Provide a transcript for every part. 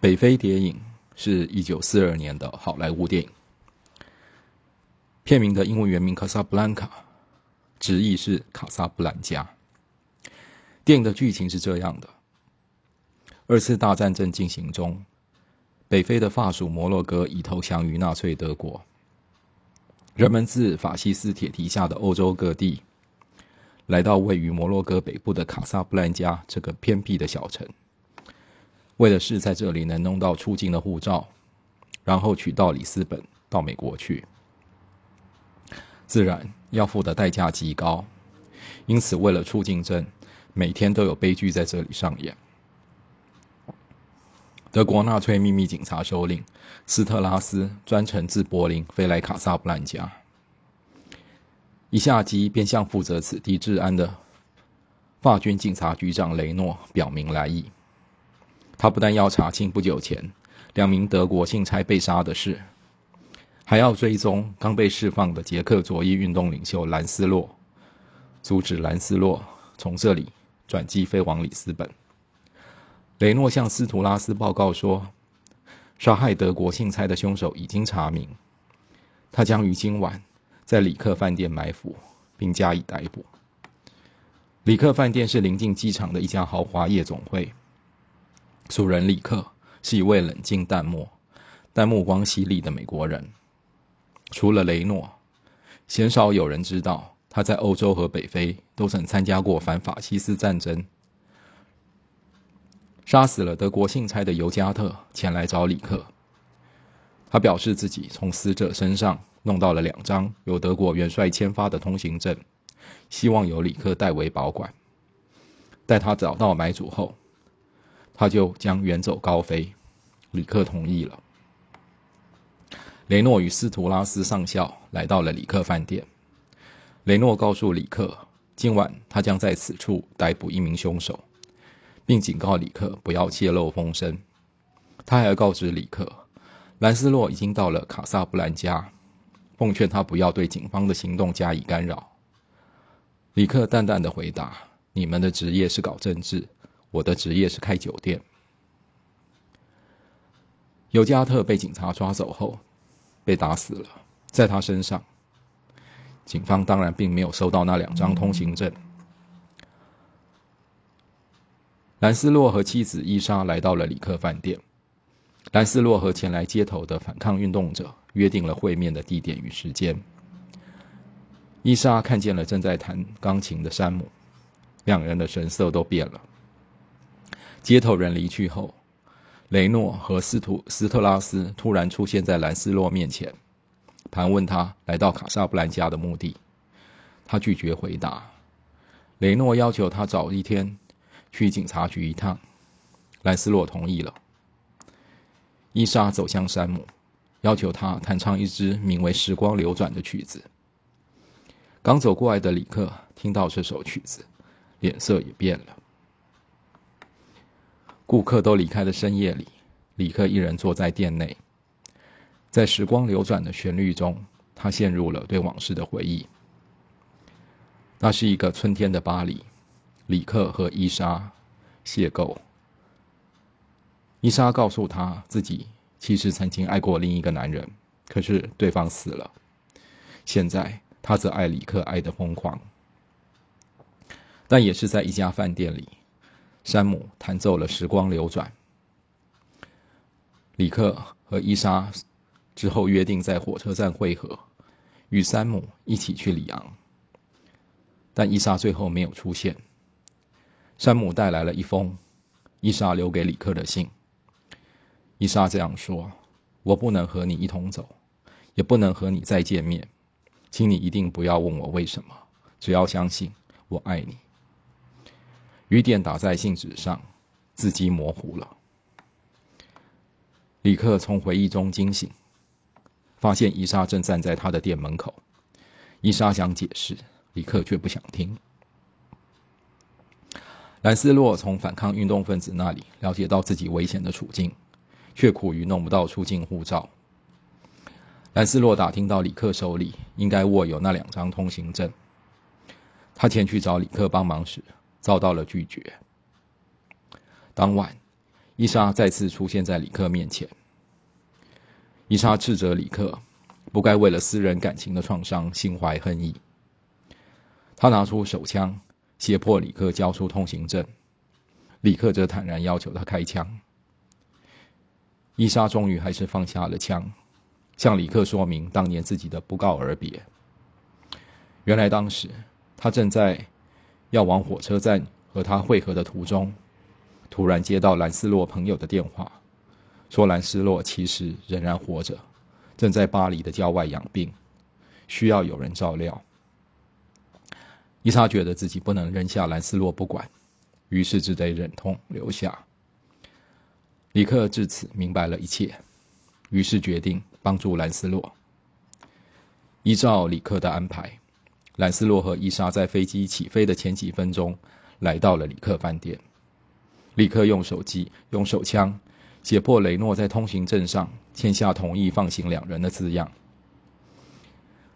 北非谍影是一九四二年的好莱坞电影，片名的英文原名《卡萨布兰卡》，直译是卡萨布兰加。电影的剧情是这样的：二次大战正进行中，北非的法属摩洛哥已投降于纳粹德国，人们自法西斯铁蹄下的欧洲各地。来到位于摩洛哥北部的卡萨布兰加这个偏僻的小城，为的是在这里能弄到出境的护照，然后取到里斯本到美国去。自然要付的代价极高，因此为了出境证，每天都有悲剧在这里上演。德国纳粹秘密警察首领斯特拉斯专程自柏林飞来卡萨布兰加。一下机便向负责此地治安的法军警察局长雷诺表明来意。他不但要查清不久前两名德国信差被杀的事，还要追踪刚被释放的捷克左翼运动领袖兰斯洛，阻止兰斯洛从这里转机飞往里斯本。雷诺向斯图拉斯报告说，杀害德国信差的凶手已经查明，他将于今晚。在里克饭店埋伏，并加以逮捕。里克饭店是临近机场的一家豪华夜总会。主人里克是一位冷静淡漠但目光犀利的美国人。除了雷诺，鲜少有人知道他在欧洲和北非都曾参加过反法西斯战争。杀死了德国信差的尤加特前来找里克，他表示自己从死者身上。弄到了两张由德国元帅签发的通行证，希望由里克代为保管。待他找到买主后，他就将远走高飞。里克同意了。雷诺与斯图拉斯上校来到了里克饭店。雷诺告诉里克，今晚他将在此处逮捕一名凶手，并警告里克不要泄露风声。他还告知里克，兰斯洛已经到了卡萨布兰加。奉劝他不要对警方的行动加以干扰。李克淡淡的回答：“你们的职业是搞政治，我的职业是开酒店。”尤加特被警察抓走后，被打死了。在他身上，警方当然并没有收到那两张通行证。兰斯洛和妻子伊莎来到了里克饭店。兰斯洛和前来接头的反抗运动者约定了会面的地点与时间。伊莎看见了正在弹钢琴的山姆，两人的神色都变了。接头人离去后，雷诺和斯图斯特拉斯突然出现在兰斯洛面前，盘问他来到卡萨布兰加的目的。他拒绝回答。雷诺要求他早一天去警察局一趟，兰斯洛同意了。伊莎走向山姆，要求他弹唱一支名为《时光流转》的曲子。刚走过来的里克听到这首曲子，脸色也变了。顾客都离开的深夜里，里克一人坐在店内，在《时光流转》的旋律中，他陷入了对往事的回忆。那是一个春天的巴黎，里克和伊莎邂逅。伊莎告诉他自己其实曾经爱过另一个男人，可是对方死了。现在他则爱里克，爱得疯狂。但也是在一家饭店里，山姆弹奏了《时光流转》。里克和伊莎之后约定在火车站会合，与山姆一起去里昂。但伊莎最后没有出现。山姆带来了一封伊莎留给里克的信。伊莎这样说：“我不能和你一同走，也不能和你再见面，请你一定不要问我为什么，只要相信我爱你。”雨点打在信纸上，字迹模糊了。李克从回忆中惊醒，发现伊莎正站在他的店门口。伊莎想解释，李克却不想听。兰斯洛从反抗运动分子那里了解到自己危险的处境。却苦于弄不到出境护照。兰斯洛打听到李克手里应该握有那两张通行证，他前去找李克帮忙时遭到了拒绝。当晚，伊莎再次出现在李克面前。伊莎斥责李克不该为了私人感情的创伤心怀恨意。他拿出手枪，胁迫李克交出通行证。李克则坦然要求他开枪。伊莎终于还是放下了枪，向李克说明当年自己的不告而别。原来当时他正在要往火车站和他会合的途中，突然接到兰斯洛朋友的电话，说兰斯洛其实仍然活着，正在巴黎的郊外养病，需要有人照料。伊莎觉得自己不能扔下兰斯洛不管，于是只得忍痛留下。李克至此明白了一切，于是决定帮助兰斯洛。依照李克的安排，兰斯洛和伊莎在飞机起飞的前几分钟来到了里克饭店。里克用手机、用手枪胁迫雷诺在通行证上签下同意放行两人的字样。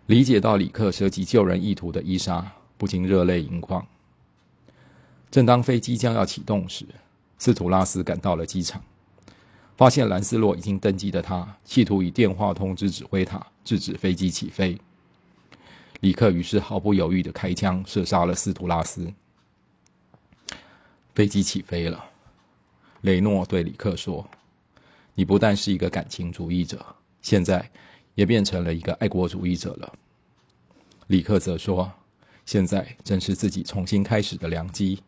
理解到里克涉及救人意图的伊莎。不禁热泪盈眶。正当飞机将要启动时，斯图拉斯赶到了机场，发现兰斯洛已经登机的他，企图以电话通知指挥塔制止飞机起飞。李克于是毫不犹豫的开枪射杀了斯图拉斯。飞机起飞了，雷诺对李克说：“你不但是一个感情主义者，现在也变成了一个爱国主义者了。”李克则说。现在正是自己重新开始的良机。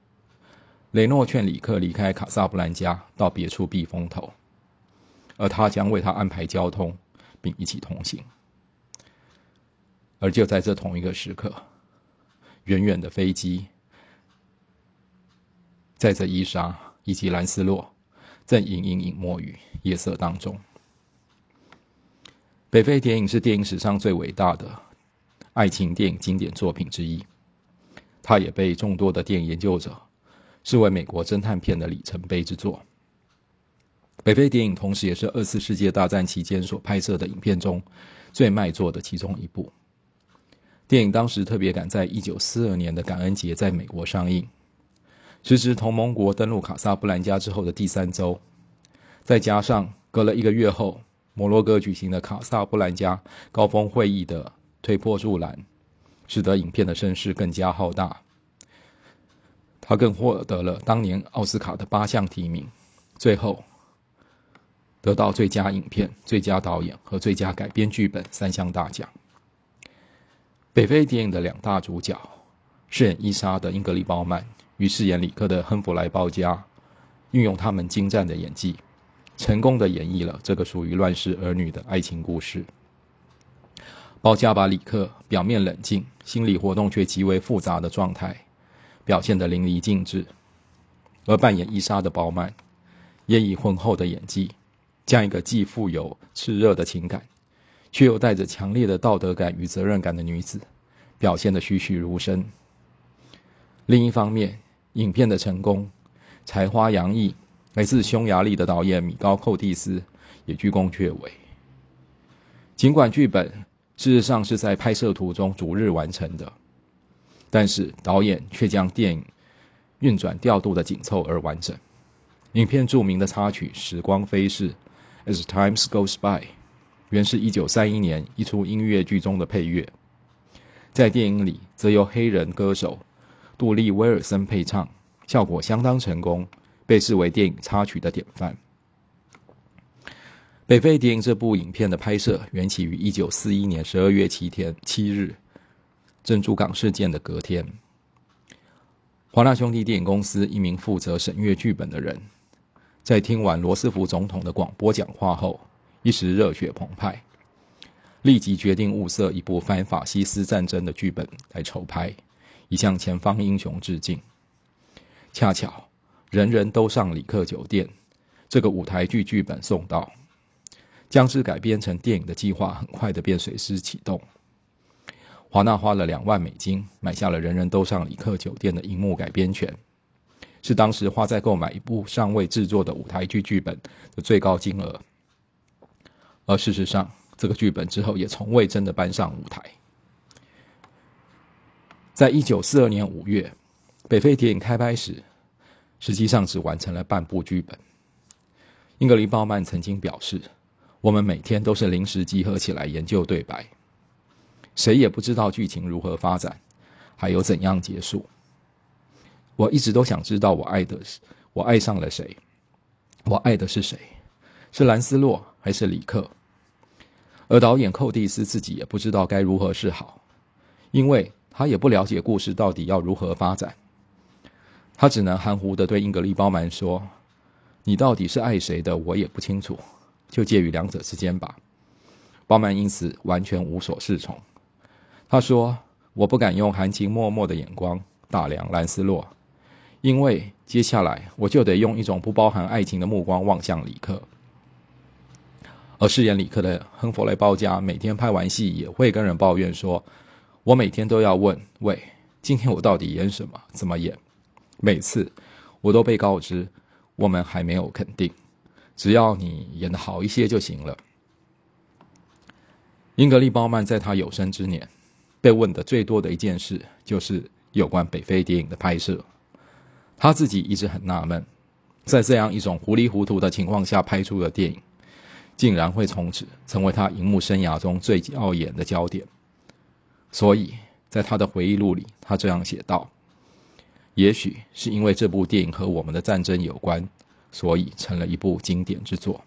雷诺劝李克离开卡萨布兰加，到别处避风头，而他将为他安排交通，并一起同行。而就在这同一个时刻，远远的飞机载着伊莎以及兰斯洛，正隐隐隐没于夜色当中。北非谍影是电影史上最伟大的。爱情电影经典作品之一，它也被众多的电影研究者视为美国侦探片的里程碑之作。北非电影同时也是二次世界大战期间所拍摄的影片中最卖座的其中一部。电影当时特别赶在一九四二年的感恩节在美国上映，时值同盟国登陆卡萨布兰加之后的第三周，再加上隔了一个月后摩洛哥举行的卡萨布兰加高峰会议的。推波助澜，使得影片的声势更加浩大。他更获得了当年奥斯卡的八项提名，最后得到最佳影片、最佳导演和最佳改编剧本三项大奖。北非电影的两大主角，饰演伊莎的英格丽·褒曼与饰演里克的亨弗莱·鲍嘉，运用他们精湛的演技，成功的演绎了这个属于乱世儿女的爱情故事。包加把里克表面冷静、心理活动却极为复杂的状态表现得淋漓尽致，而扮演伊莎的包曼也以浑厚的演技，将一个既富有炽热的情感，却又带着强烈的道德感与责任感的女子表现得栩栩如生。另一方面，影片的成功、才华洋溢、来自匈牙利的导演米高寇蒂斯也居功厥伟，尽管剧本。事实上是在拍摄途中逐日完成的，但是导演却将电影运转调度的紧凑而完整。影片著名的插曲《时光飞逝》，As Times Goes By，原是一九三一年一出音乐剧中的配乐，在电影里则由黑人歌手杜丽威尔森配唱，效果相当成功，被视为电影插曲的典范。《北非谍影》这部影片的拍摄缘起于一九四一年十二月七天七日珍珠港事件的隔天。华纳兄弟电影公司一名负责审阅剧本的人，在听完罗斯福总统的广播讲话后，一时热血澎湃，立即决定物色一部反法西斯战争的剧本来筹拍，以向前方英雄致敬。恰巧，人人都上李克酒店，这个舞台剧剧本送到。将之改编成电影的计划很快的便随之启动。华纳花了两万美金买下了人人都上李克酒店的荧幕改编权，是当时花在购买一部尚未制作的舞台剧剧本的最高金额。而事实上，这个剧本之后也从未真的搬上舞台。在一九四二年五月，北非电影开拍时，实际上只完成了半部剧本。英格丽·鲍曼曾经表示：“我们每天都是临时集合起来研究对白，谁也不知道剧情如何发展，还有怎样结束。我一直都想知道，我爱的是我爱上了谁？我爱的是谁？是兰斯洛还是里克？而导演寇蒂斯自己也不知道该如何是好，因为他也不了解故事到底要如何发展。他只能含糊的对英格丽·褒曼说。”你到底是爱谁的？我也不清楚，就介于两者之间吧。鲍曼因此完全无所适从。他说：“我不敢用含情脉脉的眼光打量兰斯洛，因为接下来我就得用一种不包含爱情的目光望向里克。而饰演李克的亨弗雷·鲍嘉每天拍完戏也会跟人抱怨说：‘我每天都要问，喂，今天我到底演什么？怎么演？’每次我都被告知。”我们还没有肯定，只要你演的好一些就行了。英格丽·鲍曼在他有生之年被问的最多的一件事，就是有关北非电影的拍摄。他自己一直很纳闷，在这样一种糊里糊涂的情况下拍出的电影，竟然会从此成为他荧幕生涯中最耀眼的焦点。所以在他的回忆录里，他这样写道。也许是因为这部电影和我们的战争有关，所以成了一部经典之作。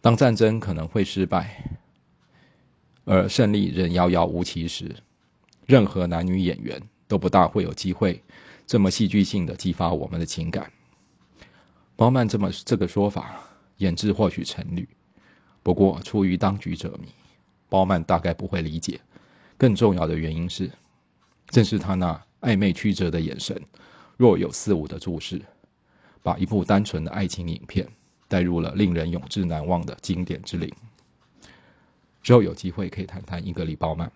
当战争可能会失败，而胜利仍遥遥无期时，任何男女演员都不大会有机会这么戏剧性的激发我们的情感。包曼这么这个说法，演制或许成立，不过出于当局者迷，包曼大概不会理解。更重要的原因是，正是他那。暧昧曲折的眼神，若有似无的注视，把一部单纯的爱情影片带入了令人永志难忘的经典之林。之后有机会可以谈谈英格里·褒曼。